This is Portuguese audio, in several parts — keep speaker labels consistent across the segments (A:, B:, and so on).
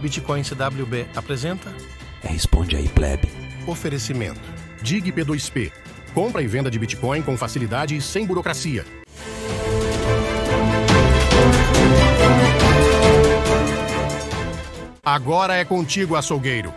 A: Bitcoin CWB apresenta?
B: É, responde aí, plebe.
C: Oferecimento. Dig P2P. Compra e venda de Bitcoin com facilidade e sem burocracia. Agora é contigo, açougueiro.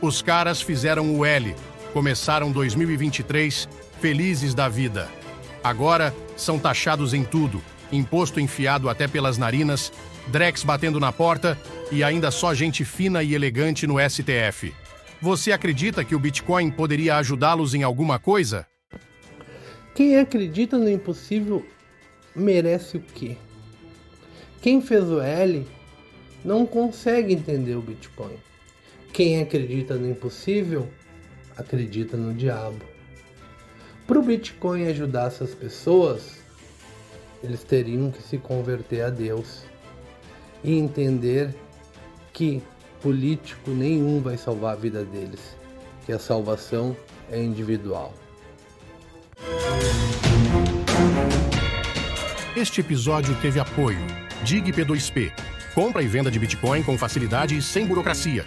C: Os caras fizeram o L. Começaram 2023 felizes da vida. Agora são taxados em tudo. Imposto enfiado até pelas narinas, Drex batendo na porta e ainda só gente fina e elegante no STF. Você acredita que o Bitcoin poderia ajudá-los em alguma coisa?
D: Quem acredita no impossível merece o quê? Quem fez o L não consegue entender o Bitcoin. Quem acredita no impossível acredita no diabo. Para o Bitcoin ajudar essas pessoas, eles teriam que se converter a Deus e entender que político nenhum vai salvar a vida deles, que a salvação é individual.
C: Este episódio teve apoio. Dig P2P. Compra e venda de Bitcoin com facilidade e sem burocracia.